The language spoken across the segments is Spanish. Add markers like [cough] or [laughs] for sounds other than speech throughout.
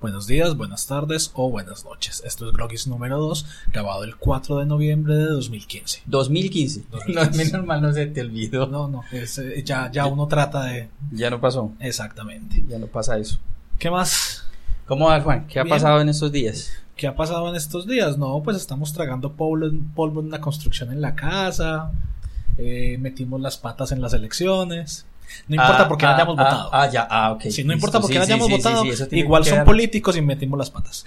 Buenos días, buenas tardes o buenas noches. Esto es Grogis número 2, grabado el 4 de noviembre de 2015. 2015. 2015. No, menos mal no se te olvidó. No, no, es, eh, ya, ya uno trata de... Ya no pasó. Exactamente. Ya no pasa eso. ¿Qué más? ¿Cómo va, Juan? ¿Qué ha pasado en estos días? ¿Qué ha pasado en estos días? No, pues estamos tragando polvo, en- polvo en la construcción en la casa, eh, metimos las patas en las elecciones. No importa Ah, por qué no ah, hayamos ah, votado. Ah, ya, ah, ok. Si no listo, importa por qué sí, no sí, hayamos sí, sí, votado, sí, igual son quedar- políticos y metimos las patas.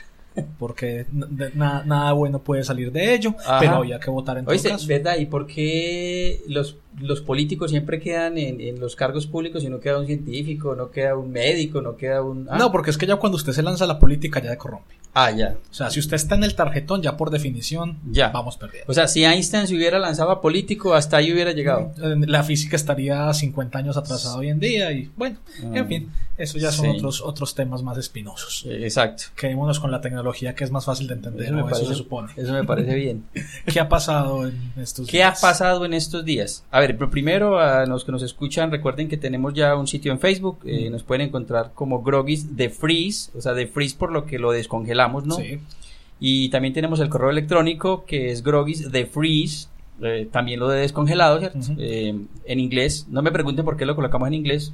Porque na- nada bueno puede salir de ello, Ajá. pero había que votar en todo Oíste, caso. ¿verdad? ¿Y por qué los, los políticos siempre quedan en, en los cargos públicos y no queda un científico, no queda un médico, no queda un... ah? No, porque es que ya cuando usted se lanza a la política ya se corrompe. Ah, ya. O sea, si usted está en el tarjetón, ya por definición, Ya. vamos perdiendo. O sea, si Einstein se hubiera lanzado a político, hasta ahí hubiera llegado. Eh, La física estaría 50 años atrasada hoy en día y bueno, en Ah. fin, eso ya son Sí. otros, otros temas más espinosos. Eh, Exacto. Quedémonos con la tecnología que es más fácil de entender, Eso me o eso se parece- supone. Eso me parece bien. [laughs] ¿Qué ha pasado en estos ¿Qué ha días? pasado en estos días? A ver, pero primero a los que nos escuchan, recuerden que tenemos ya un sitio en Facebook, eh, nos pueden encontrar como Grogis de Freeze, o sea, de Freeze por lo que lo descongelamos, ¿no? Sí. Y también tenemos el correo electrónico que es Grogis de Freeze, eh, también lo de descongelado, ¿cierto? Eh, en inglés, no me pregunten por qué lo colocamos en inglés,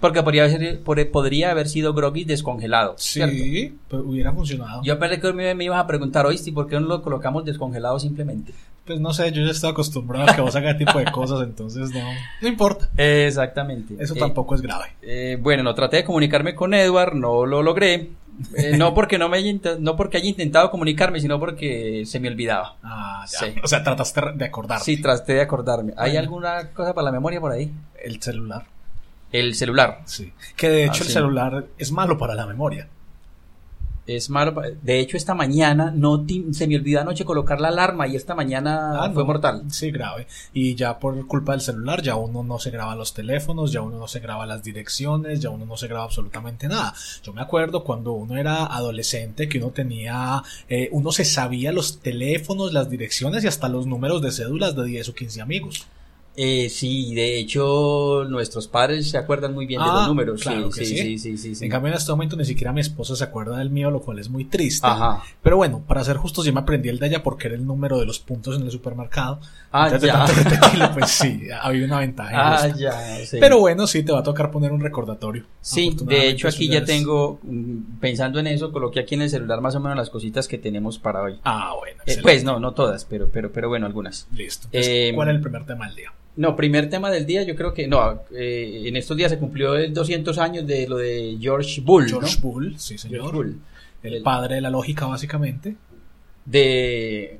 porque podría haber, podría haber sido Grogis descongelado, ¿cierto? Sí, hubiera funcionado. Yo pensé que me, me ibas a preguntar, oíste, ¿y por qué no lo colocamos descongelado simplemente? Pues no sé, yo ya estoy acostumbrado a que vos hagas tipo de cosas, entonces no, no importa. Exactamente. Eso Eh, tampoco es grave. Eh, bueno, no traté de comunicarme con Edward, no lo logré. Eh, no porque no me haya no porque haya intentado comunicarme, sino porque se me olvidaba. Ah, ya. sí. O sea, trataste de acordarte. Sí, traté de acordarme. ¿Hay Bueno. alguna cosa para la memoria por ahí? El celular. El celular. Sí. Que de hecho Ah, el sí. celular es malo para la memoria. Es malo. De hecho, esta mañana no se me olvidó anoche colocar la alarma y esta mañana Ah, fue no. mortal. Sí, grave. Y ya por culpa del celular, ya uno no se graba los teléfonos, ya uno no se graba las direcciones, ya uno no se graba absolutamente nada. Yo me acuerdo cuando uno era adolescente que uno tenía, eh, uno se sabía los teléfonos, las direcciones y hasta los números de cédulas de 10 o 15 amigos. Eh, sí, de hecho, nuestros padres se acuerdan muy bien de Ah, los números. claro sí, que sí, sí. sí, sí. En cambio, en este momento ni siquiera mi esposa se acuerda del mío, lo cual es muy triste. Ajá. Pero bueno, para ser justos, yo me aprendí el de ella porque era el número de los puntos en el supermercado. Ah, Entonces, de ya. tanto repetirlo, pues sí, había una ventaja. Ah, ya. sí. Pero bueno, sí, te va a tocar poner un recordatorio. Sí, de hecho aquí ya tengo, mm, pensando en eso, coloqué aquí en el celular más o menos las cositas que tenemos para hoy. Ah, bueno. Eh, pues no, no todas, pero, pero, pero bueno, algunas. Listo. Entonces, eh, ¿Cuál es el primer tema del día? No, primer tema del día, yo creo que, no, eh, en estos días se cumplió el 200 años de lo de George Bull, George ¿no? Bull, sí, señor. George Bull. El, El- padre de la lógica, básicamente. De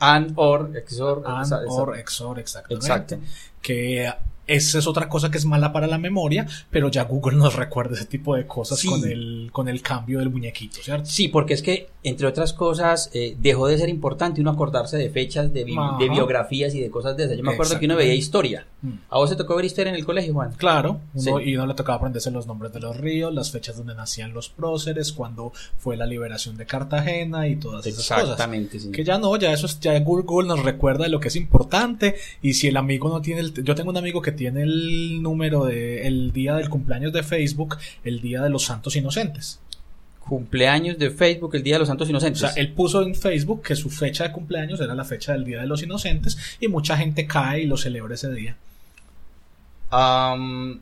and or, exor, And, esa- esa- or, exor, exactamente. Exacto. Que esa es otra cosa que es mala para la memoria, pero ya Google nos recuerda ese tipo de cosas Sí. con, el, con el cambio del muñequito, ¿cierto? Sí, porque es que, entre otras cosas, eh, dejó de ser importante uno acordarse de fechas, de, bi- Ajá. de biografías y de cosas de esas. Yo me acuerdo que uno veía historia. Mm. ¿A vos te tocó ver historia en el colegio, Juan? Claro, uno, Sí. y uno le tocaba aprenderse los nombres de los ríos, las fechas donde nacían los próceres, cuando fue la liberación de Cartagena y todas esas cosas. Exactamente, sí. Que ya no, ya eso es, ya Google nos recuerda de lo que es importante y si el amigo no tiene el, yo tengo un amigo que tiene el número de el día del cumpleaños de Facebook, el día de los santos inocentes. Cumpleaños de Facebook, el Día de los Santos O Inocentes. sea, él puso en Facebook que su fecha de cumpleaños era la fecha del día de los inocentes y mucha gente cae y lo celebra ese día. Am,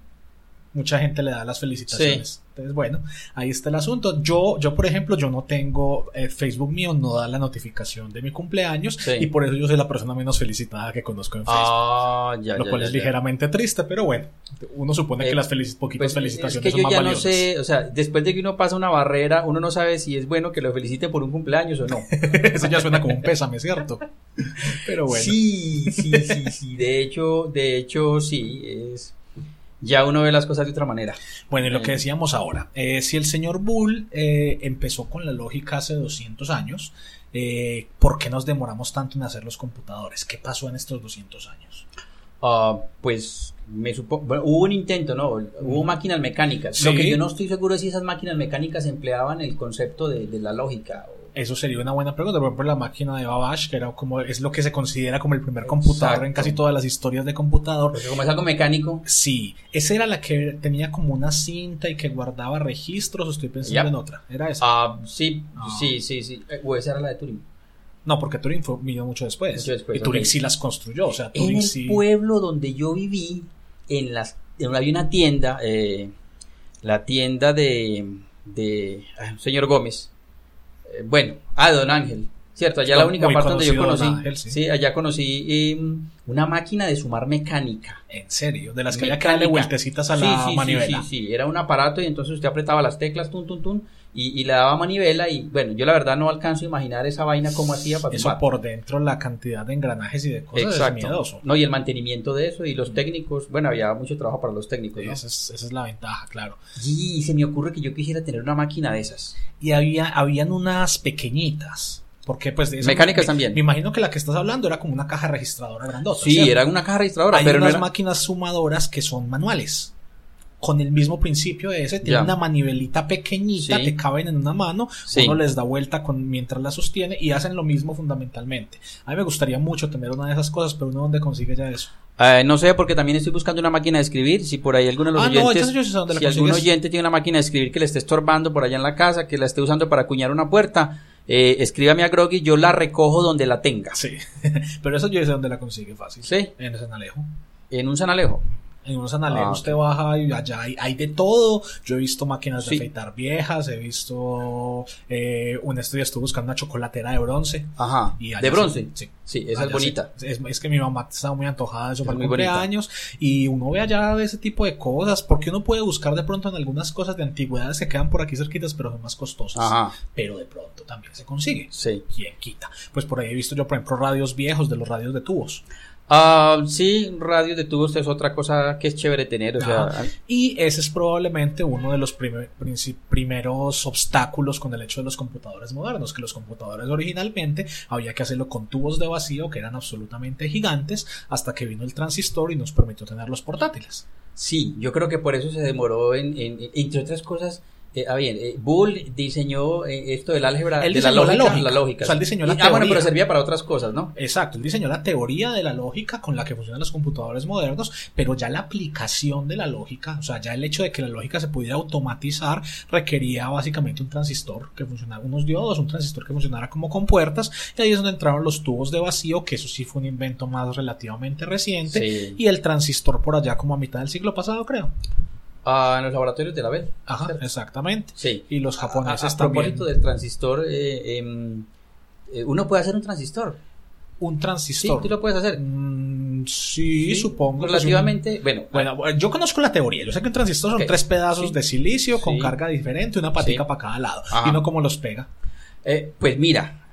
Mucha gente le da las felicitaciones. Entonces, bueno, ahí está el asunto. Yo, yo por ejemplo, yo no tengo eh, Facebook mío, no da la notificación de mi cumpleaños Sí. y por eso yo soy la persona menos felicitada que conozco en Facebook. ah, ya, lo ya, cual ya, es ligeramente triste, pero bueno, uno supone Eh, que las felici- poquitas Pues, felicitaciones es que yo son más ya no valiosas. sé, o sea, después de que uno pasa una barrera, uno no sabe si es bueno que lo feliciten por un cumpleaños o no. [laughs] Eso ya suena como un pésame, ¿cierto? [laughs] Pero bueno. Sí, sí, sí, sí. De hecho, de hecho, sí, es. Ya uno ve las cosas de otra manera. Bueno, y lo que Eh. decíamos ahora, eh, si el señor Bull eh, empezó con la lógica hace 200 años, eh, ¿por qué nos demoramos tanto en hacer los computadores? ¿Qué pasó en estos 200 años? Ah, pues me supongo, bueno, hubo un intento, ¿no? Hubo máquinas mecánicas. Lo que yo no estoy seguro es si esas máquinas mecánicas empleaban el concepto de, de la lógica. Eso sería una buena pregunta. Por ejemplo, la máquina de Babbage, que era como, es lo que se considera como el primer computador en casi todas las historias de computador. Porque como es algo mecánico, Sí, esa era la que tenía como una cinta y que guardaba registros, o estoy pensando en otra. ¿Era esa? ah, sí, sí, sí, sí. Eh, O esa era la de Turing. No, porque Turing fue, vino mucho después. Mucho después, y Turing ok. sí las construyó, o sea, En Turing el sí... pueblo donde yo viví, en las, en- había una tienda, eh, la tienda de, de señor Gómez. Eh, bueno, ah, Don Ángel, cierto, allá la única parte donde yo conocí, Ángel, sí. sí. allá conocí eh, una máquina de sumar mecánica. En serio, de las que había que darle Mecánica. vueltecitas a Sí, la sí, sí, manivela. Sí, sí, era un aparato y entonces usted apretaba las teclas, tun, tun, tun, y, y le daba manivela y bueno, yo la verdad no alcanzo a imaginar esa vaina cómo hacía para Eso por dentro, la cantidad de engranajes y de cosas es miedoso. No, y el mantenimiento de eso y los técnicos, bueno, había mucho trabajo para los técnicos, ¿no? Esa es, esa es la ventaja, claro. Y se me ocurre que yo quisiera tener una máquina de esas. Y había, habían unas pequeñitas. Porque pues eso- Mecánicas me- también. Me imagino que la que estás hablando era como una caja registradora grandota. Sí, ¿cierto? era una caja registradora, Hay pero no unas era... máquinas sumadoras que son manuales. Con el mismo principio de ese, tienen Ya. una manivelita pequeñita, Sí. te caben en una mano, Sí. uno les da vuelta con, mientras la sostiene y hacen lo mismo fundamentalmente. A mí me gustaría mucho tener una de esas cosas, pero uno dónde consigue ya eso. Eh, no sé, porque también estoy buscando una máquina de escribir. Si por ahí alguno de los Ah, oyentes, si algún consigues. oyente tiene una máquina de escribir que le esté estorbando por allá en la casa, que la esté usando para acuñar una puerta, eh, escríbame a Groggy, yo la recojo donde la tenga. Sí. [laughs] pero eso yo sé dónde la consigue fácil. Sí. En San Alejo. En un San Alejo. En unos anales Ah, usted baja y allá hay, hay de todo. Yo he visto máquinas de Sí. afeitar viejas, he visto eh, un estudio, estuve buscando una chocolatera de bronce. Ajá. Y de se- bronce. sí. Sí, esa es bonita. se- Es, es que mi mamá estaba muy antojada de eso Es para el muy bonita. cumpleaños y uno ve allá ese tipo de cosas porque uno puede buscar de pronto en algunas cosas de antigüedades que quedan por aquí cerquitas pero son más costosas. Ajá. Pero de pronto también se consigue. Sí. ¿Quién quita? Pues por ahí he visto yo, por ejemplo, radios viejos de los radios de tubos. Ah, sí, radio de tubos es otra cosa que es chévere tener. O sea, Ajá. Y ese es probablemente uno de los primer- primeros obstáculos con el hecho de los computadores modernos, que los computadores originalmente había que hacerlo con tubos de vacío que eran absolutamente gigantes hasta que vino el transistor y nos permitió tener los portátiles. sí, yo creo que por eso se demoró en, en- entre otras cosas. Eh, ah, bien, eh, Bull diseñó eh, esto del álgebra, Él de la diseñó la lógica, lógica. la lógica. O sea, él diseñó la Y- ah, bueno, teoría. pero servía para otras cosas, ¿no? Exacto, él diseñó la teoría de la lógica con la que funcionan los computadores modernos, pero ya la aplicación de la lógica, o sea, ya el hecho de que la lógica se pudiera automatizar requería básicamente un transistor que funcionara, unos diodos, un transistor que funcionara como compuertas, y ahí es donde entraron los tubos de vacío, que eso sí fue un invento más relativamente reciente, Sí. y el transistor por allá como a mitad del siglo pasado, creo. Ah, en los laboratorios de la Bell. Ajá, ¿cierto? exactamente. Sí. Y los japoneses a, a también. propósito del transistor, eh, em, eh, uno puede hacer un transistor. Un Sí, transistor. tú lo puedes hacer. Mm, sí, Sí, supongo. que sí. Relativamente, bueno, Bueno, yo conozco la teoría. Yo sé que un transistor son tres pedazos Sí. de silicio con Sí. carga diferente, una patica Sí. para cada lado. Ajá. Y no como los pega. Eh, pues mira,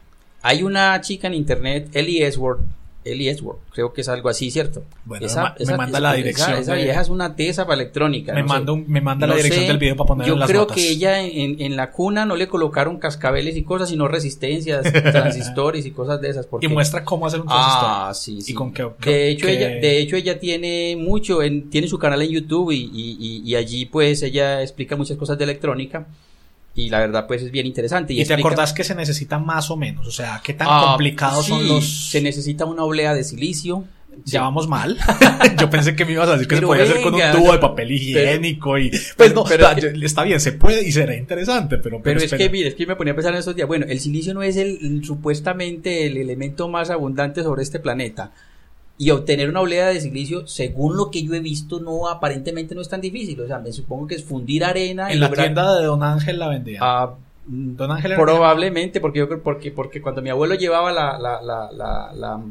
hay una chica en internet, Ellie Esworth, Ellie Esworth, creo que es algo así, ¿cierto? Bueno, me ma- me manda la esa- dirección Esa, de- vieja es una tesa para electrónica. Me no manda, un- me manda la dirección sé, del video para poner Yo en las creo notas. que ella en, en la cuna no le colocaron cascabeles y cosas, sino resistencias, [laughs] transistores y cosas de esas. Porque... Y muestra cómo hacer un transistor. Ah, sí, sí. ¿Y con qué- qué- de hecho qué- ella, de hecho ella tiene mucho, en, tiene su canal en YouTube y, y- y- y allí pues ella explica muchas cosas de electrónica y la verdad pues es bien interesante. y te explica- acordás que se necesita más o menos. O sea, qué tan Ah, complicados son los. Se necesita una oblea de silicio. Ya vamos mal. [laughs] yo pensé que me ibas a decir que se podía hacer con un tubo no, de papel higiénico y. Pues pero- no, pero está, que- está bien, se puede y será interesante, pero. Pero es espera. que, mire, es que me ponía a pensar en estos días. Bueno, el silicio no es el supuestamente el elemento más abundante sobre este planeta. Y obtener una oblea de silicio, según lo que yo he visto, no aparentemente no es tan difícil. O sea, me supongo que es fundir arena y En la lograr- tienda de Don Ángel la vendía. Ah, Don Ángel Probablemente, porque yo creo, porque, porque cuando mi abuelo llevaba la, la, la, la, la-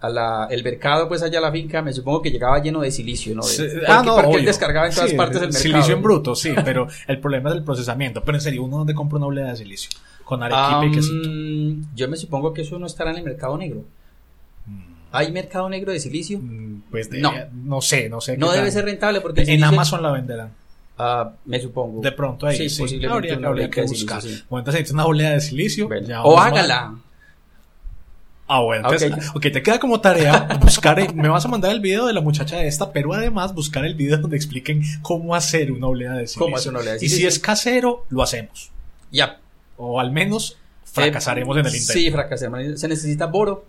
a la- el mercado pues allá a la finca, me supongo que llegaba lleno de silicio, ¿no? De- Sí, porque, ah, no, porque él descargaba en todas Sí, partes del mercado. Silicio en bruto, sí, pero el problema es el procesamiento. Pero en serio, ¿uno dónde compra una oblea de silicio? Con arequipe y Am, quesito. yo me supongo que eso no estará en el mercado negro. ¿Hay mercado negro de silicio? mm, Pues de- No. no sé, no sé. No debe tal. ser rentable porque En silicio- Amazon la venderán. Ah, me supongo. De pronto ahí. Sí, Sí, posiblemente Habría, una habría que de buscar. silicio, sí. Bueno, entonces una oblea de silicio. Bueno, ya o mal. hágala. Ah, bueno, entonces, ok. [laughs] ok, te queda como tarea buscar, me vas a mandar el video de la muchacha esta, pero además buscar el video donde expliquen cómo hacer una oblea de silicio. ¿Cómo hacer una oblea de Y si silicio? es casero, lo hacemos. Ya. O al menos fracasaremos en el intento. Sí, fracasaremos. Se necesita boro.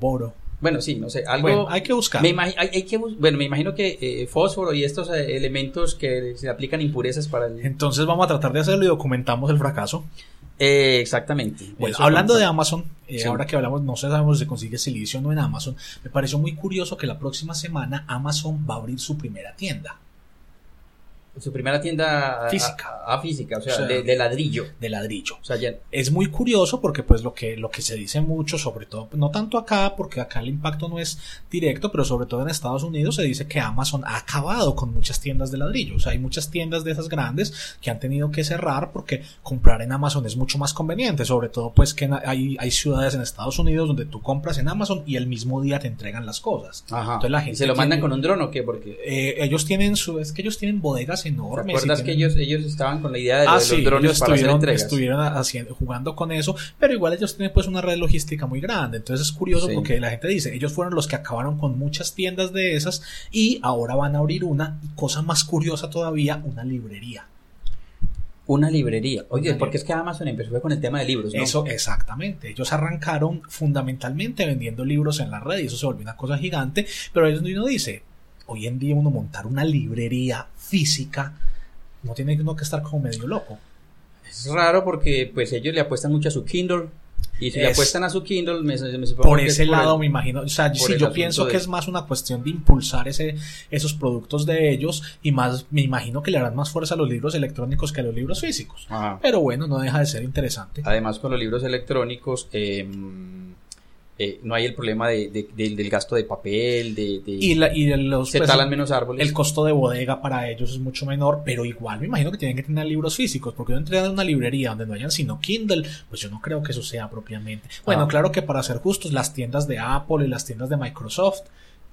Boro. Bueno, sí, no sé, algo... Bueno, hay que buscar. Me hay, hay que bueno, me imagino que eh, fósforo y estos eh, elementos que se aplican impurezas para el... Entonces vamos a tratar de hacerlo y documentamos el fracaso. Eh, exactamente. Bueno, hablando de Amazon, eh, Sí. ahora que hablamos, no sé sabemos si se consigue silicio o no en Amazon, me pareció muy curioso que la próxima semana Amazon va a abrir su primera tienda Su primera tienda... Física. A, a física, o sea, O sea, de, de ladrillo. de ladrillo. O sea, ya... Es muy curioso porque pues lo que, lo que se dice mucho, sobre todo, no tanto acá, porque acá el impacto no es directo, pero sobre todo en Estados Unidos se dice que Amazon ha acabado con muchas tiendas de ladrillo. O sea, hay muchas tiendas de esas grandes que han tenido que cerrar porque comprar en Amazon es mucho más conveniente, sobre todo pues que hay, hay ciudades en Estados Unidos donde tú compras en Amazon y el mismo día te entregan las cosas. Ajá. Entonces la ¿Y gente se lo mandan tiene- con un dron o qué? Porque... Eh, ellos tienen su, es que ellos tienen bodegas ¿Te enormes. y acuerdas que ellos, ellos estaban con la idea de, Ah, de sí, los drones ellos para estuvieron, estuvieron haciendo, jugando con eso, pero igual ellos tienen pues una red logística muy grande, entonces es curioso Sí. porque la gente dice, ellos fueron los que acabaron con muchas tiendas de esas y ahora van a abrir una, y cosa más curiosa todavía, una librería. Una librería. Oye, Una porque es que Amazon empezó con el tema de libros, ¿no? Eso, exactamente. Ellos arrancaron fundamentalmente vendiendo libros en la red y eso se volvió una cosa gigante, pero ellos uno dice, hoy en día uno montar una librería física, no tiene uno que estar como medio loco. Es raro porque pues ellos le apuestan mucho a su Kindle y si le Es- apuestan a su Kindle me, me por ese es lado el- me imagino, o sea, sí, yo pienso de- que es más una cuestión de impulsar ese, esos productos de ellos y más, me imagino que le harán más fuerza a los libros electrónicos que a los libros físicos. Ajá. Pero bueno, no deja de ser interesante. Además con los libros electrónicos eh, eh, no hay el problema de, de- del- del gasto de papel, de, de- Y, la, y los, se pues, talan menos árboles. el costo de bodega para ellos es mucho menor, pero igual me imagino que tienen que tener libros físicos, porque yo entré a una librería donde no hayan sino Kindle, pues yo no creo que eso sea propiamente. Bueno, Ah. claro que para ser justos, las tiendas de Apple y las tiendas de Microsoft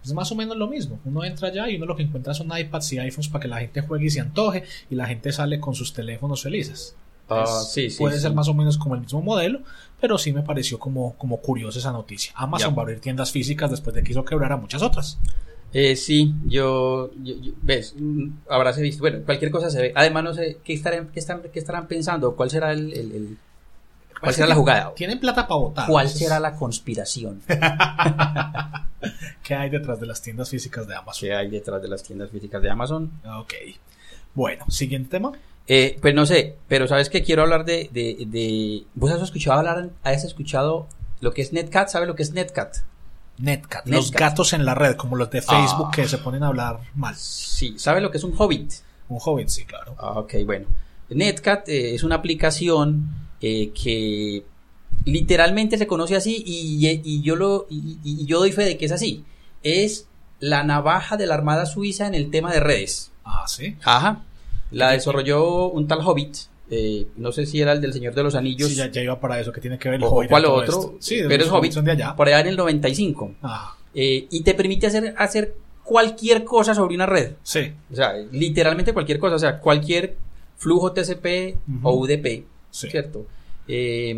es más o menos lo mismo. Uno entra allá y uno lo que encuentra son iPads y iPhones para que la gente juegue y se antoje, y la gente sale con sus teléfonos felices. Ah, Es- sí, sí, puede sí. ser más o menos como el mismo modelo, pero sí me pareció como, como curiosa esa noticia. Amazon Ya. va a abrir tiendas físicas después de que hizo quebrar a muchas otras. Eh, sí, yo, yo- yo- ves, mm, habrás visto, bueno, cualquier cosa se ve. Además, no sé, ¿qué estarán, qué están, qué estarán pensando? ¿Cuál será el, el- el- cuál será la jugada? Tienen plata para votar. ¿Cuál entonces, será la conspiración [laughs] ¿Qué hay detrás de las tiendas físicas de Amazon? que hay detrás de las tiendas físicas de Amazon? Ok. Bueno, siguiente tema. Eh, pues no sé, pero sabes que quiero hablar de, de, de- ¿Vos has escuchado hablar, has escuchado lo que es Netcat? ¿Sabes lo que es Netcat? Netcat. Netcat. Los gatos en la red, como los de Facebook Ah. que se ponen a hablar mal. Sí, ¿sabes lo que es un hobbit? Un joven, sí, claro. Ah, ok, bueno. Netcat eh, es una aplicación eh, que literalmente se conoce así y, y yo lo y, y yo doy fe de que es así. Es la navaja de la Armada Suiza en el tema de redes. Ah, sí. Ajá. La ¿Qué- desarrolló un tal Hobbit. eh, no sé si era el del Señor de los Anillos Sí, ya, ya iba para eso, que tiene que ver el o, Hobbit. cuál otro. Sí, pero es Hobbit. de allá. Por allá en el 95. Ah, Eh, y te permite hacer, hacer cualquier cosa sobre una red. sí, O sea, literalmente cualquier cosa, o sea, cualquier flujo TCP o UDP, sí. ¿cierto? Eh,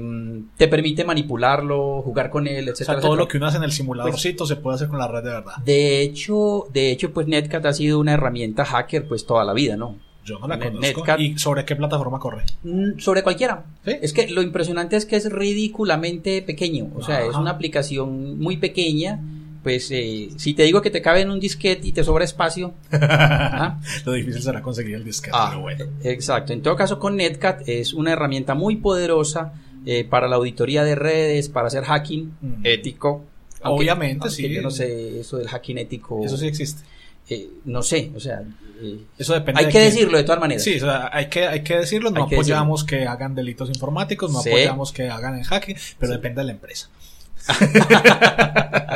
te permite manipularlo, jugar con él, O etcétera. sea, todo etcétera. lo que uno hace en el simuladorcito se puede hacer con la red de verdad. De hecho, de hecho, pues Netcat ha sido una herramienta hacker pues toda la vida, ¿no? Yo no la Net- conozco. Netcat. ¿Y sobre qué plataforma corre? Mm, Sobre cualquiera. ¿Sí? Es que lo impresionante es que es ridículamente pequeño. O sea, es una aplicación muy pequeña. Pues eh, si te digo que te cabe en un disquete y te sobra espacio. [laughs] ¿ah? Lo difícil será conseguir el disquete, Ah, pero bueno. Exacto. En todo caso, con Netcat es una herramienta muy poderosa eh, para la auditoría de redes, para hacer hacking Mm. ético. Obviamente, aunque sí. Yo no sé eso del hacking ético. Eso sí existe. Eh, no sé, o sea. eh, Eso depende hay de que quién. decirlo de todas maneras. Sí, o sea, hay que, hay que decirlo, no que apoyamos que hagan delitos informáticos, no Sí. apoyamos que hagan el hacking, pero depende de la empresa. [laughs]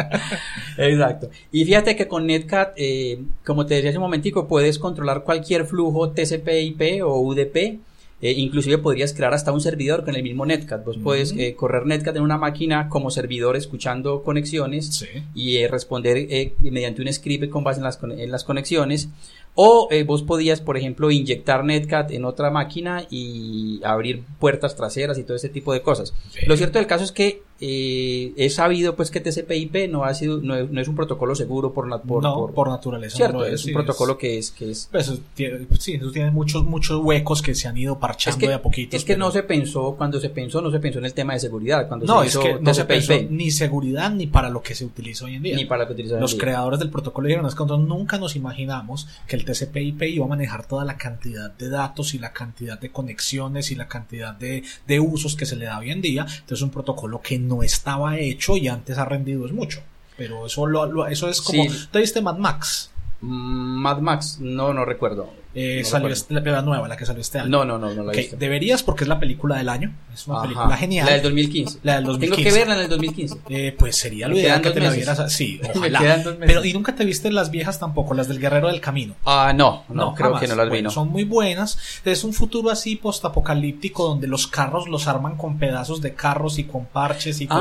Exacto. Y fíjate que con Netcat, eh, como te decía hace un momentico, puedes controlar cualquier flujo TCP/IP o UDP. Eh, inclusive podrías crear hasta un servidor con el mismo Netcat. Vos puedes eh, correr Netcat en una máquina como servidor escuchando conexiones Sí. y eh, responder eh, mediante un script con base en las, en las conexiones. O vos podías, por ejemplo, inyectar Netcat en otra máquina y abrir puertas traseras y todo ese tipo de cosas. Sí. Lo cierto del caso es que eh, es sabido pues que TCP/IP no ha sido no es, no es un protocolo seguro por, por, no, por- por, naturaleza. cierto, no lo es sí, un protocolo que es que es pues, tiene, sí, eso tiene muchos, muchos huecos que se han ido parchando es que, de a poquitos. es que pero- no se pensó, cuando se pensó, no se pensó en el tema de seguridad, cuando No, se es hizo que no se pensó ni seguridad ni para lo que se utiliza hoy en día. ni para que utilizaran Los el- creadores del protocolo dijeron, es que nosotros nunca nos imaginamos que el TCP/IP iba a manejar toda la cantidad de datos y la cantidad de conexiones y la cantidad de, de usos que se le da hoy en día. Entonces es un protocolo que no estaba hecho y antes ha rendido es mucho. Pero eso, lo, lo- eso es como... Sí. ¿Te viste Mad Max? Mm, Mad Max, no, no recuerdo. Eh, No salió la película nueva, la que salió este año. No, no, no, no la Ok, he visto. deberías porque es la película del año. Es una Ajá. película genial. La del 2015. La del 2015. Tengo que verla en el 2015. Eh, pues sería lo ideal que te la meses. vieras. Sí, [laughs] Me ojalá. quedan dos meses. Pero y nunca te viste las viejas tampoco, las del Guerrero del Camino. Ah, no, no, creo jamás. que no las vi, Bueno, no. Son muy buenas. Es un futuro así postapocalíptico donde los carros los arman con pedazos de carros y con parches y con.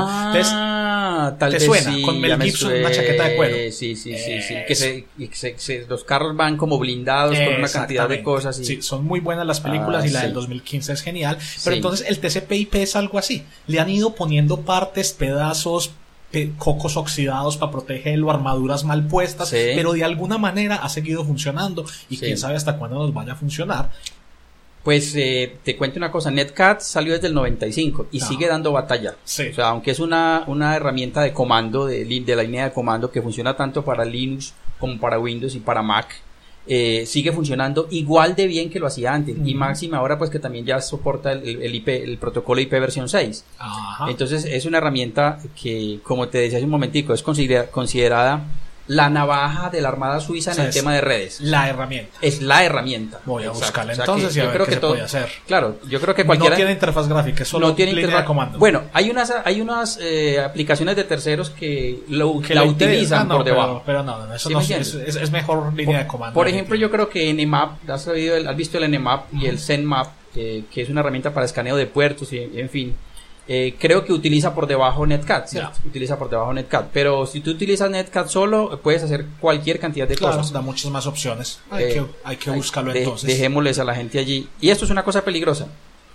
Ah, tal ¿te vez suena? sí, Con Mel ya me Gibson, una chaqueta de cuero. Sí, sí, sí, sí. Se, que se- se- los carros van como blindados con una cantidad de cosas. Y, Sí, son muy buenas las películas Ah, y la sí. del 2015 es genial. Pero Sí. entonces el TCP/IP es algo así. Le han ido poniendo partes, pedazos, pe- cocos oxidados para protegerlo, armaduras mal puestas, Sí. pero de alguna manera ha seguido funcionando y Sí. quién sabe hasta cuándo nos vaya a funcionar. Pues eh, te cuento una cosa, Netcat salió desde el 95 y Ah. sigue dando batalla. Sí. O sea, aunque es una, una herramienta de comando, de, de la línea de comando que funciona tanto para Linux como para Windows y para Mac, eh, sigue funcionando igual de bien que lo hacía antes. Y máxima ahora pues que también ya soporta el, el IP, el protocolo IP versión 6. Ajá. Entonces es una herramienta que, como te decía hace un momentico, es considera- considerada la navaja de la Armada Suiza O sea, en el tema de redes. la herramienta. Es la herramienta. Voy a Exacto. buscarla O sea, entonces y a yo ver creo qué que se todo- puede hacer. Claro, yo creo que cualquiera No tiene interfaz gráfica, es solo no tiene línea interfaz. de comando. Bueno, hay unas hay unas eh, aplicaciones de terceros que lo que la utilizan no, por pero- debajo. Pero, no, no, eso ¿Sí no me es, es, es mejor línea de comando. Por ejemplo, yo creo que NMAP, has, oído el- has visto el NMAP y el ZenMap, eh, que es una herramienta para escaneo de puertos y en fin. Eh, creo que utiliza por debajo Netcat, ¿cierto? Utiliza por debajo Netcat. Pero si tú utilizas Netcat solo, puedes hacer cualquier cantidad de Claro, cosas. da muchas más opciones. Hay, Eh, que, hay que buscarlo de- entonces. Dejémosles a la gente allí. Y esto es una cosa peligrosa.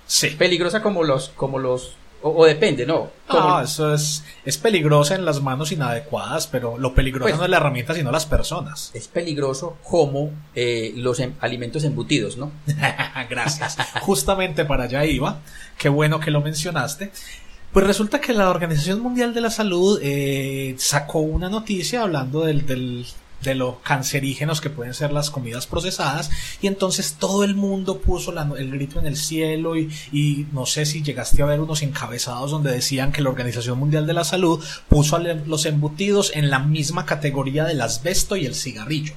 Sí. Peligrosa como los, como los, o, o depende, ¿no? Ah, eso es, es peligrosa en las manos inadecuadas, pero lo peligroso Pues- no es la herramienta, sino las personas. es peligroso como eh, los em- alimentos embutidos, ¿no? [laughs] Gracias. Justamente para allá iba. Qué bueno que lo mencionaste. Pues resulta que la Organización Mundial de la Salud eh, sacó una noticia hablando del, del- de lo cancerígenos que pueden ser las comidas procesadas y entonces todo el mundo puso la- el grito en el cielo y, y no sé si llegaste a ver unos encabezados donde decían que la Organización Mundial de la Salud puso a los embutidos en la misma categoría del asbesto y el cigarrillo.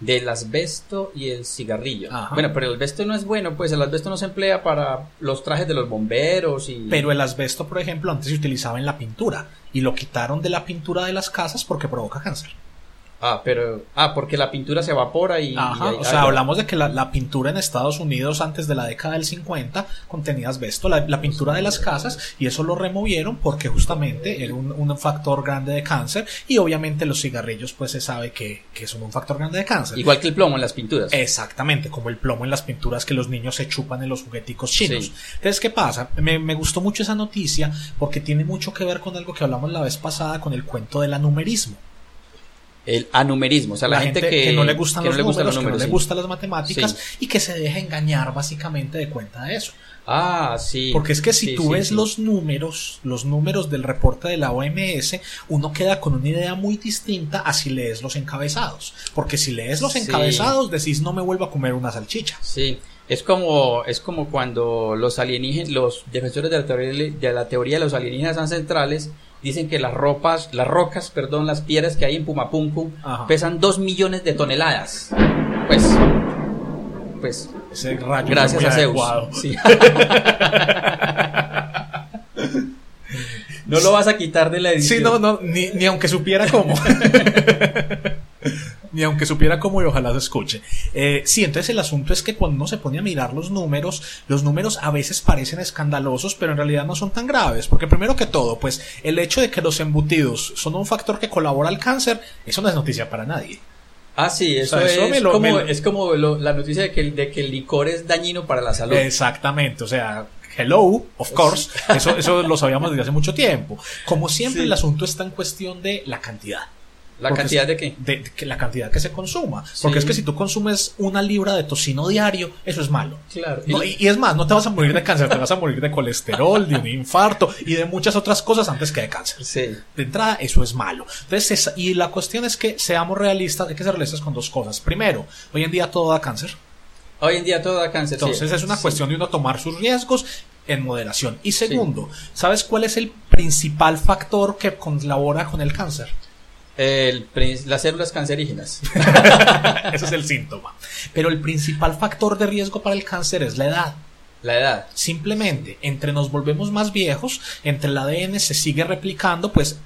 Del asbesto y el cigarrillo. Ajá. Bueno, pero el asbesto no es bueno, pues el asbesto no se emplea para los trajes de los bomberos y... Pero el asbesto, por ejemplo, antes se utilizaba en la pintura y lo quitaron de la pintura de las casas porque provoca cáncer. Ah, pero... Ah, porque la pintura se evapora y... Ajá, y- o sea, hablamos de que la, la pintura en Estados Unidos antes de la década del 50 contenía asbesto, la, la pintura de las casas, y eso lo removieron porque justamente era un, un factor grande de cáncer y obviamente los cigarrillos pues se sabe que, que son un factor grande de cáncer. Igual que el plomo en las pinturas. Exactamente, como el plomo en las pinturas que los niños se chupan en los jugueticos chinos. Sí. Entonces, ¿qué pasa? Me, me gustó mucho esa noticia porque tiene mucho que ver con algo que hablamos la vez pasada con el cuento del anumerismo. El anumerismo, o sea, la, gente, que, no le gustan que los no le gustan números, los que no números, le gustan las matemáticas y que se deja engañar básicamente de cuenta de eso. Ah, sí. Porque es que si Sí, tú ves los números, los números del reporte de la OMS, uno queda con una idea muy distinta a si lees los encabezados. Porque si lees los encabezados, decís no me vuelvo a comer una salchicha. Sí, es como, es como cuando los alienígenas, los defensores de la teoría de la teoría de los alienígenas ancestrales dicen que las ropas, las rocas, perdón, las piedras que hay en Pumapunku Ajá. pesan dos millones de toneladas. Pues, pues, Ese rayo fue gracias a Zeus. Sí. [laughs] no lo vas a quitar de la edición. Sí, no, no, ni, ni aunque supiera cómo. [laughs] ni aunque supiera cómo y ojalá se escuche. Eh, sí, entonces el asunto es que cuando uno se pone a mirar los números, los números a veces parecen escandalosos, pero en realidad no son tan graves. Porque primero que todo, pues el hecho de que los embutidos son un factor que colabora al cáncer, eso no es noticia para nadie. Ah, sí, eso, O sea, eso es, me lo- como, me es como lo- la noticia de que, el- de que el licor es dañino para la salud. Exactamente, o sea, hello, of course, eso, eso lo sabíamos desde hace mucho tiempo. Como siempre, Sí. el asunto está en cuestión de la cantidad. ¿La Porque cantidad de qué? De, de que la cantidad que se consuma. Porque es que si tú consumes una libra de tocino diario, eso es malo. Claro. No, y, y es más, no te vas a morir de cáncer, te vas a morir de colesterol, de un infarto y de muchas otras cosas antes que de cáncer. Sí. De entrada, eso es malo. Entonces, es- y la cuestión es que seamos realistas, hay que ser realistas con dos cosas. Primero, hoy en día todo da cáncer. Hoy en día todo da cáncer. sí. Entonces es una Sí. cuestión de uno tomar sus riesgos en moderación. Y segundo, ¿sabes cuál es el principal factor que colabora con el cáncer? El las células cancerígenas. [laughs] Ese es el síntoma. Pero el principal factor de riesgo para el cáncer es la edad. La edad. Simplemente, entre nos volvemos más viejos, entre el ADN se sigue replicando, pues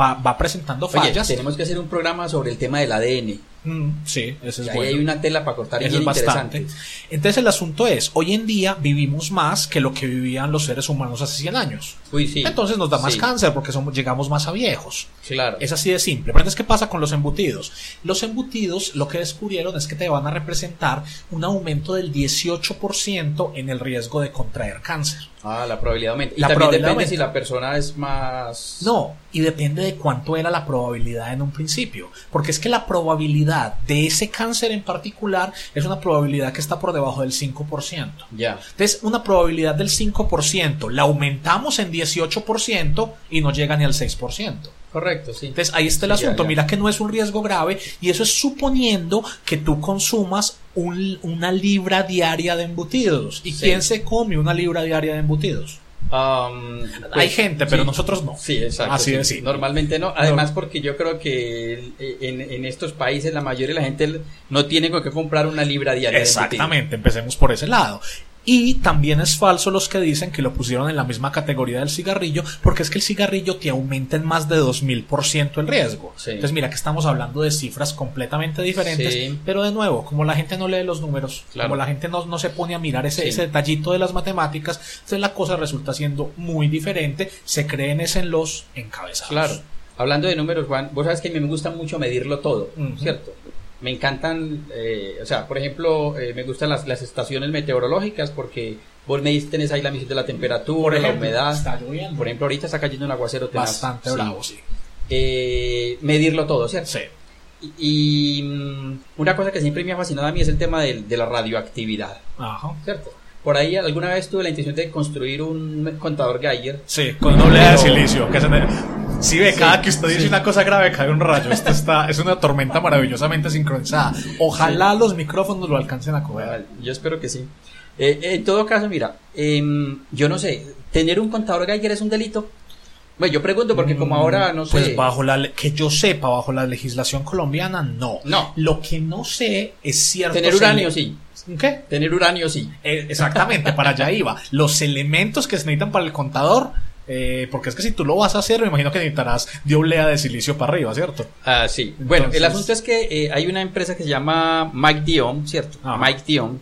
va, va presentando Oye, fallas. tenemos que hacer un programa sobre el tema del ADN. Mm, sí, ese es Y ahí bueno. hay una tela para cortar bien es bastante. Entonces el asunto es, hoy en día vivimos más que lo que vivían los seres humanos hace 100 años. Uy, sí. Entonces nos da más Sí, cáncer porque somos, llegamos más a viejos. Claro. Es así de simple. Pero entonces, ¿qué pasa con los embutidos? Los embutidos lo que descubrieron es que te van a representar un aumento del 18% en el riesgo de contraer cáncer. Ah, la probabilidad aumenta. Y La también depende aumenta. si la persona es más. No, y depende de cuánto era la probabilidad en un principio. Porque es que la probabilidad de ese cáncer en particular es una probabilidad que está por debajo del 5%. Ya. Entonces, una probabilidad del 5% la aumentamos en 18% y no llega ni al 6%. Correcto, sí. Entonces ahí está el Sí, asunto. ya. Mira que no es un riesgo grave y eso es suponiendo que tú consumas un- una libra diaria de embutidos. ¿Y Sí. quién se come una libra diaria de embutidos? Um, Hay pues, gente, pero sí. nosotros no. Sí, exacto. Así sí. de simple. Normalmente no. Además, porque yo creo que en, en estos países la mayoría de la gente no tiene con qué comprar una libra diaria. Exactamente, empecemos por ese lado. Y también es falso los que dicen que lo pusieron en la misma categoría del cigarrillo, porque es que el cigarrillo te aumenta en más de 2000% el riesgo. Sí. Entonces, mira que estamos hablando de cifras completamente diferentes, Sí. pero de nuevo, como la gente no lee los números, Claro. como la gente no, no se pone a mirar ese, Sí. ese detallito de las matemáticas, entonces la cosa resulta siendo muy diferente, se creen es en los encabezados. Claro. Hablando de números, Juan, vos sabes que a mí me gusta mucho medirlo todo. ¿cierto? Me encantan, eh, o sea, por ejemplo, eh, me gustan las, las estaciones meteorológicas porque vos me tenés ahí la medición de la temperatura, Por la ejemplo, humedad. está lloviendo. Por ejemplo, ahorita está cayendo un aguacero tenaz. Bastante Sí. bravo, sí. Eh, medirlo todo, ¿cierto? Sí. Y, y, mm, una cosa que siempre me ha fascinado a mí es el tema del- de, la radioactividad, Ajá. ¿cierto? Por ahí alguna vez tuve la intención de construir un contador Geiger. Sí, con doble de silicio. Que se me- Si ve, Sí, cada que usted dice sí. una cosa grave cae un rayo. Esto está, es una tormenta maravillosamente sincronizada. Ojalá los micrófonos lo alcancen a coger. Yo espero que sí. Eh, en todo caso, mira, em, yo no sé, ¿tener un contador Geiger es un delito? Bueno, yo pregunto porque como ahora no sé... Pues bajo la que yo sepa, bajo la legislación colombiana, no. No. Lo que no sé es cierto. Tener uranio sí, ¿Qué? tener uranio sí. Eh, exactamente, para allá iba. [laughs] Los elementos que se necesitan para el contador, eh, porque es que si tú lo vas a hacer, me imagino que necesitarás de oblea de silicio para arriba, ¿cierto? Ah, sí. Bueno, el asunto es que eh, hay una empresa que se llama Mike Dion, ¿cierto? Ajá. Mike Dion,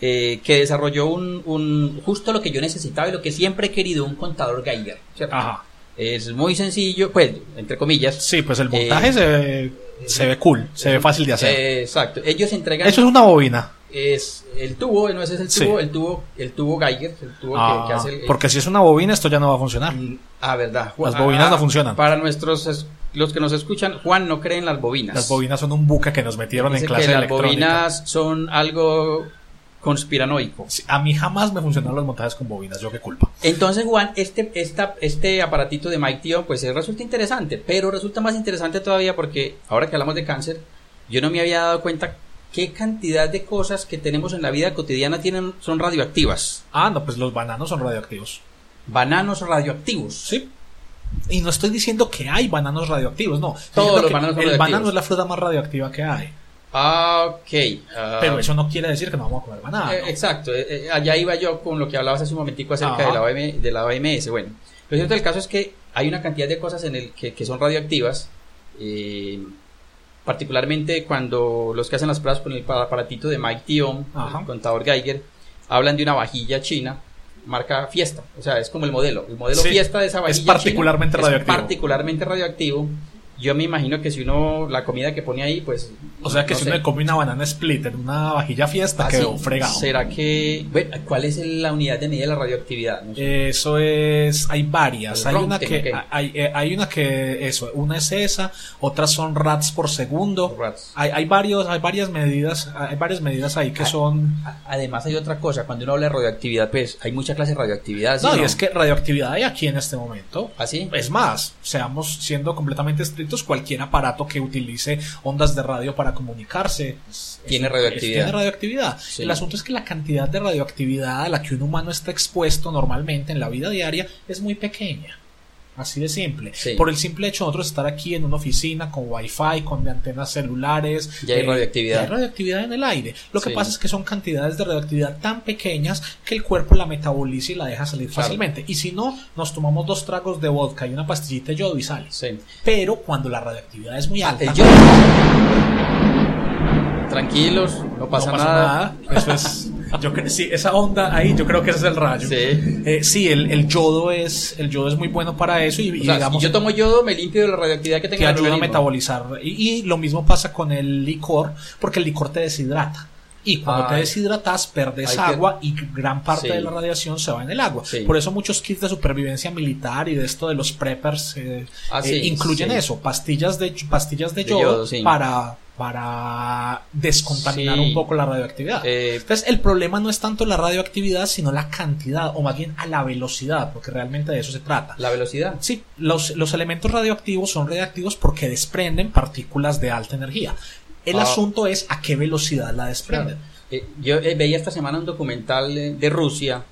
eh, que desarrolló un, un- justo lo que yo necesitaba y lo que siempre he querido, un contador Geiger, ¿cierto? Ajá. Es muy sencillo, pues, entre comillas. Sí, pues el montaje Eh, se, ve, se ve cool, se ve fácil de hacer. Eh, exacto. Ellos entregan Eso es una bobina. Es el tubo, no ese es el Sí. tubo, el tubo, el tubo Geiger, el tubo que- Ah, que, hace el, porque si es una bobina, esto ya no va a funcionar. Ah, verdad. Las bobinas no funcionan. Para nuestros es- los que nos escuchan, Juan no cree en las bobinas. Las bobinas son un buque que nos metieron Dice en clase que las electrónica. bobinas son algo conspiranoico. Sí, A mí jamás me funcionaron los montajes con bobinas, yo qué culpa. Entonces, Juan, este, esta, este aparatito de Mike Tío, pues eh, resulta interesante, pero resulta más interesante todavía porque ahora que hablamos de cáncer, yo no me había dado cuenta qué cantidad de cosas que tenemos en la vida cotidiana tienen, son radioactivas. Ah, no, pues los bananos son radioactivos. Bananos radioactivos. Sí. Y no estoy diciendo que hay bananos radioactivos, no. Todos los bananos son El banano es la fruta más radioactiva que hay. Ah, ok. ah, Pero eso no quiere decir que no vamos a comer banano. eh, exacto, eh, eh, allá iba yo con lo que hablabas hace un momentico acerca Ajá. de la, OM, de la OMS. Bueno, lo cierto del caso es que hay una cantidad de cosas en el que, que son radioactivas, eh, particularmente cuando los que hacen las pruebas con el aparatito de Mike Ajá. el contador Geiger, hablan de una vajilla china marca Fiesta, o sea, es como el modelo, el modelo Sí, Fiesta de esa es vajilla china particularmente es radioactivo. particularmente radioactivo Yo me imagino que si uno, la comida que pone ahí, pues... O sea que no si sé. uno le come una banana split en una vajilla fiesta, Ah, quedó fregado. ¿Será que... Bueno, ¿cuál es la unidad de medida de la radioactividad? No sé. Eso es, hay varias. Hay una que, hay, eh, hay una que, eso, una es esa, otras son rats por segundo. Rats. Hay, hay varios, hay varias medidas, hay varias medidas ahí que Ah, son. A- Además hay otra cosa, cuando uno habla de radioactividad, pues hay mucha clase de radioactividad. ¿sí No, y es que radioactividad hay aquí en este momento. ¿Así? Es más, seamos siendo completamente estrictos, cualquier aparato que utilice ondas de radio para comunicarse es- Tiene es- radioactividad. tiene radioactividad. Sí. El asunto es que la cantidad de radioactividad a la que un humano está expuesto normalmente en la vida diaria es muy pequeña. Así de simple. Sí. Por el simple hecho de nosotros estar aquí en una oficina con wifi, con antenas celulares. eh, Ya hay radioactividad. ya hay radioactividad en el aire. Lo que Sí. pasa es que son cantidades de radioactividad tan pequeñas que el cuerpo la metaboliza y la deja salir Claro. fácilmente. Y si no, nos tomamos dos tragos de vodka y una pastillita de yodo y sales. Sí. Pero cuando la radioactividad es muy alta, El yo- Tranquilos, no pasa, no pasa nada. nada. Eso es. Yo cre- sí, esa onda ahí, yo creo que ese es el rayo. Sí. Eh, sí, el, el yodo es el yodo es muy bueno para eso y, y O sea, digamos si yo tomo yodo, me limpio de la radioactividad que tengo te en el ayuda a metabolizar. Y, y lo mismo pasa con el licor, porque el licor te deshidrata. Y cuando te Ay. deshidratas, perdes que- agua y gran parte Sí. de la radiación se va en el agua. Sí. Por eso muchos kits de supervivencia militar y de esto de los preppers eh, Ah, eh, incluyen eso, pastillas de pastillas de De yodo, para para descontaminar Sí. un poco la radioactividad. Eh, Entonces, el problema no es tanto la radioactividad, sino la cantidad, o más bien a la velocidad, porque realmente de eso se trata. la velocidad. Sí, los, los elementos radioactivos son radioactivos porque desprenden partículas de alta energía. El Ah. asunto es a qué velocidad la desprenden. Eh, yo eh, veía esta semana un documental de Rusia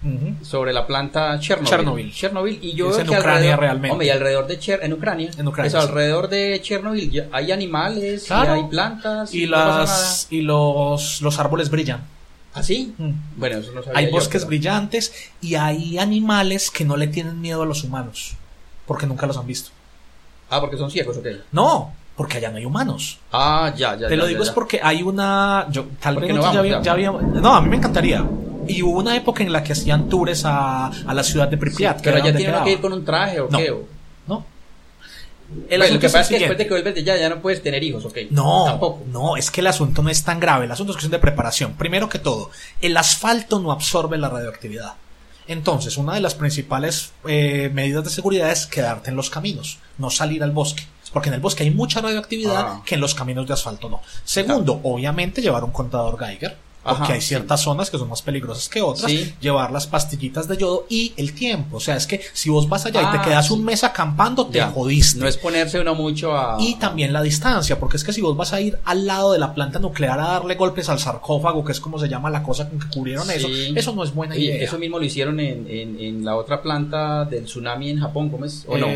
sobre la planta Chernobyl. Chernobyl. Chernobyl, y yo Es veo en que Ucrania alrededor, realmente. Hombre, y alrededor de Cher en Ucrania. En Ucrania, Eso, sí. alrededor de Chernobyl hay animales, y hay plantas, Y, las, y los, los árboles brillan. ¿Así? Mm. Bueno, eso no sabía Hay yo, bosques pero- brillantes y hay animales que no le tienen miedo a los humanos, porque nunca los han visto. Ah, porque son ciegos, ok. No, porque allá no hay humanos. Ah, ya, ya. Te lo digo ya, es porque hay una. Yo, tal ¿Por vez no vamos, había- ya? habíamos- No, a mí me encantaría. Y hubo una época en la que hacían tours a, a la ciudad de Sí, Pripyat. que pero ya donde tiene uno quedaba. que ir con un traje o No. qué. o- No. El asunto lo que pasa es que después de que vuelves de ya, ya no puedes tener hijos, ok. No, Tampoco. no, es que el asunto no es tan grave. El asunto es cuestión de preparación. Primero que todo, el asfalto no absorbe la radioactividad. Entonces, una de las principales eh, medidas de seguridad es quedarte en los caminos, no salir al bosque. Porque en el bosque hay mucha radioactividad Ah. que en los caminos de asfalto no. Segundo, obviamente llevar un contador Geiger. Porque Ajá, hay ciertas zonas que son más peligrosas que otras. Sí. Llevar las pastillitas de yodo y el tiempo. O sea, es que si vos vas allá y Ah, te quedas un mes acampando, te Ya. jodiste. No es ponerse uno mucho a. Y también la distancia, porque es que si vos vas a ir al lado de la planta nuclear a darle golpes al sarcófago, que es como se llama la cosa con que cubrieron eso, eso no es buena idea. eso mismo lo hicieron en, en, en la otra planta del tsunami en Japón, ¿cómo es? ¿O no?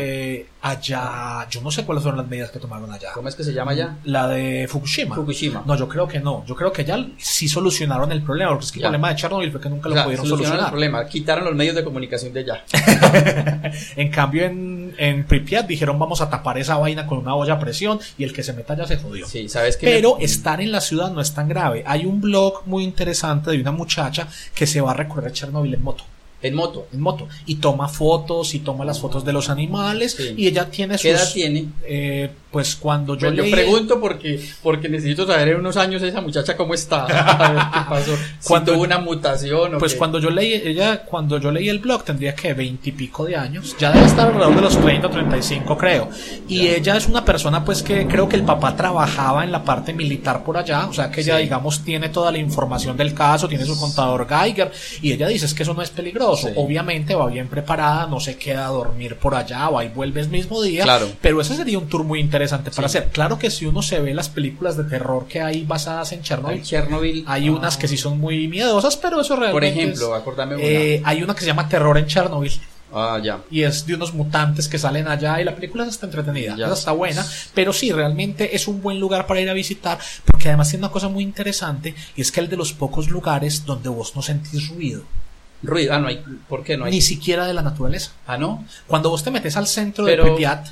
Allá, yo no sé cuáles fueron las medidas que tomaron allá. ¿Cómo es que se llama ya? La de Fukushima. Fukushima. No, yo creo que no. Yo creo que ya sí solucionaron el problema, porque es que el Ya. problema de Chernobyl fue que nunca O lo sea, pudieron solucionaron el solucionar. problema, quitaron los medios de comunicación de allá. [laughs] En cambio, en, en Pripyat dijeron vamos a tapar esa vaina con una olla a presión y el que se meta ya se jodió. Sí, ¿sabes qué? Pero estar en la ciudad no es tan grave. Hay un blog muy interesante de una muchacha que se va a recorrer Chernobyl en moto. En moto. En moto. Y toma fotos y toma las fotos de los animales. Sí. Y ella tiene sus. ¿Qué edad tiene? eh, pues cuando yo Yo, yo leí. pregunto porque, porque necesito saber en unos años esa muchacha cómo está. A ver qué pasó. [laughs] Si Cuando- tuvo una mutación o Pues qué. cuando yo leí, ella, cuando yo leí el blog tendría que veintipico de años, ya debe estar alrededor de los 30 o 35 creo. Y ella es una persona pues que creo que el papá trabajaba en la parte militar por allá, o sea que ella Sí. digamos tiene toda la información del caso, tiene su contador Geiger y ella dice es que eso no es peligroso. Sí. Obviamente va bien preparada, no se queda a dormir por allá, va y vuelve el mismo día. Claro. Pero ese sería un tour muy interesante para Sí. hacer. Claro que si uno se ve las películas de terror que hay basadas en Chernobyl, hay unas que sí son muy miedosas, pero eso realmente. Por es- ejemplo, acordame una. eh, hay una que se llama Terror en Chernobyl Ah, ya. y es de unos mutantes que salen allá y la película está entretenida, Ya. está buena, pero sí, realmente es un buen lugar para ir a visitar porque además tiene una cosa muy interesante y es que el de los pocos lugares donde vos no sentís ruido, Ruido. Ah, no hay. ¿Por qué no hay? ni siquiera de la naturaleza. Ah, no. Cuando vos te metes al centro Pero- de Pripyat,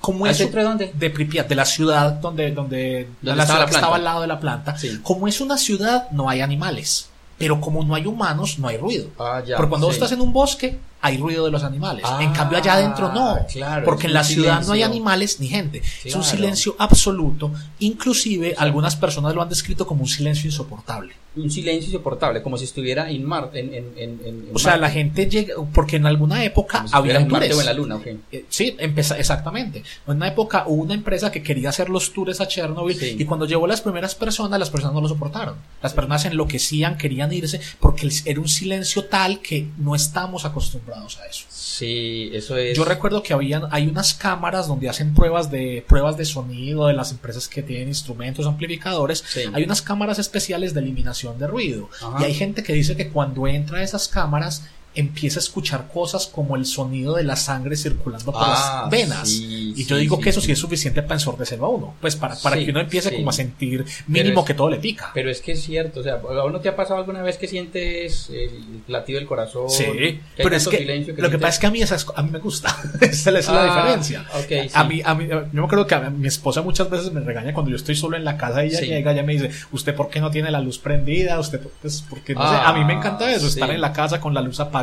como ¿Al es centro de dónde? de Pripyat, de la ciudad donde, donde, ¿Dónde la estaba ciudad la que estaba al lado de la planta, Sí. como es una ciudad no hay animales, pero como no hay humanos no hay ruido. Ah, ya. Porque cuando vos estás en un bosque, hay ruido de los animales. Ah, en cambio allá adentro no, claro, porque en la ciudad no hay animales ni gente. Es un silencio absoluto, inclusive algunas personas lo han descrito como un silencio insoportable. Un silencio insoportable, como si estuviera en Mar, en, en, en, en- O sea, Marte. la gente llega, porque en alguna época si había en Marte tours. o en la Luna. Eh, Sí, empeza- exactamente. En una época hubo una empresa que quería hacer los tours a Chernobyl Sí. y cuando llevó las primeras personas, las personas no lo soportaron. Las personas enloquecían, querían irse porque era un silencio tal que no estamos acostumbrados a eso. Sí, eso es. Yo recuerdo que habían, hay unas cámaras donde hacen pruebas de pruebas de sonido de las empresas que tienen instrumentos amplificadores. Sí. Hay unas cámaras especiales de eliminación de ruido. Ajá. Y hay gente que dice que cuando entra a esas cámaras empieza a escuchar cosas como el sonido de la sangre circulando por Ah, las venas. sí, y yo sí, digo sí, que eso sí, es suficiente para ensordecelo a uno. Pues para, para que uno empiece como a sentir mínimo es- que todo le pica. Pero es que es cierto, o sea, ¿a uno te ha pasado alguna vez que sientes el latido del corazón? Sí, Que pero es que silencio lo que sientes- pasa es que a mí, esas, a mí me gusta. [laughs] Esa es la Ah, diferencia. ok, sí. A mí, a mí, yo me acuerdo que a mi esposa muchas veces me regaña cuando yo estoy solo en la casa y ella llega y me dice, ¿usted por qué no tiene la luz prendida? ¿Usted pues, porque no sé, Ah, a mí me encanta eso, estar en la casa con la luz apagada,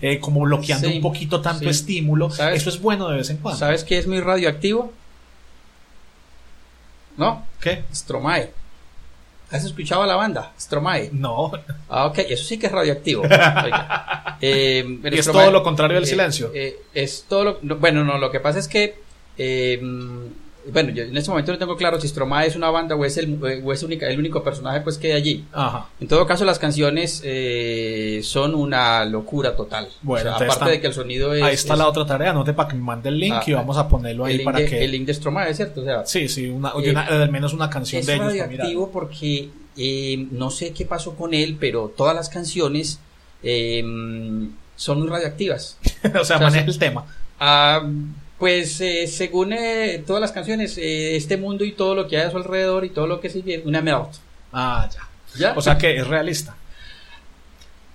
eh, como bloqueando Sí, un poquito tanto sí. estímulo. ¿Sabes? Eso es bueno de vez en cuando. ¿Sabes qué es muy radioactivo? ¿No? ¿Qué? Stromae. ¿Has escuchado a la banda? Stromae. No. Ah, ok, eso sí que es radioactivo. [laughs] Oiga. Eh, Y es Stromae- todo lo contrario del eh, silencio. eh, es todo lo. no, bueno, no, lo que pasa es que. Bueno, yo en este momento no tengo claro si Stromae es una banda o es el, eh, o es única, el único personaje pues que hay allí. Ajá. En todo caso, las canciones eh, son una locura total. Bueno, O sea, entonces aparte está- de que el sonido es. Ahí está es la otra tarea, anote para que me mande el link Ah, y vamos a ponerlo ahí para de, que... el link de Stromae, ¿cierto? O sea, Sí, sí, una, Eh, una- al menos una canción es de ellos. mirar. radioactivo porque eh, no sé qué pasó con él, pero todas las canciones son muy radioactivas. [laughs] o sea, sea, maneja el tema. Ah, pues eh, según eh, todas las canciones, eh, este mundo y todo lo que hay a su alrededor y todo lo que sigue, una mierda. Ah, ya. ¿Ya? O sea que es realista.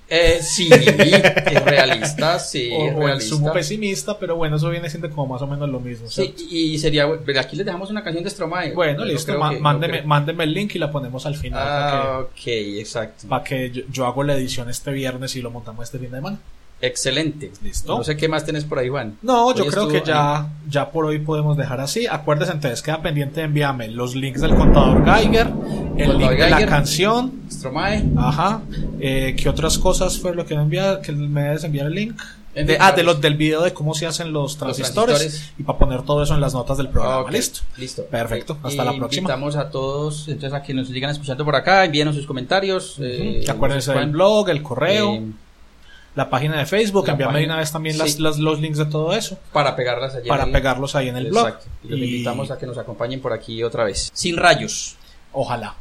Eh, sí, [laughs] es realista, sí, o, es el sumo realista. pesimista, pero bueno, eso viene siendo como más o menos lo mismo. Sí, y sería, aquí les dejamos una canción de Stromae. Bueno, listo, ma- que- mándeme, mándeme el link y la ponemos al final Ah, ok, exacto. para que, yo, yo hago la edición este viernes y lo montamos este fin de semana. Excelente. Listo. No sé qué más tenés por ahí, Juan. No, yo creo que ya, ya por hoy podemos dejar así. Acuérdese entonces, queda pendiente de enviarme los links del contador Geiger, el link de la canción, Stromae. ajá, eh, ¿qué otras cosas fue lo que me enviar? Que me debes enviar el link. En De- fin, ah, de los del video de cómo se hacen los transistores, transistores. y para poner todo eso en las notas del programa. Listo. Listo. Perfecto. Ok, Hasta la próxima. Invitamos a todos, entonces, a que nos sigan escuchando por acá, envíenos sus comentarios. eh, Acuérdense nos del pueden- blog, el correo, eh, la página de Facebook, la envíame de una vez también sí. las, las- los links de todo eso para pegarlas allí. para en el- pegarlos ahí en el blog. Exacto. Y los Y- invitamos a que nos acompañen por aquí otra vez. Sin rayos. Ojalá.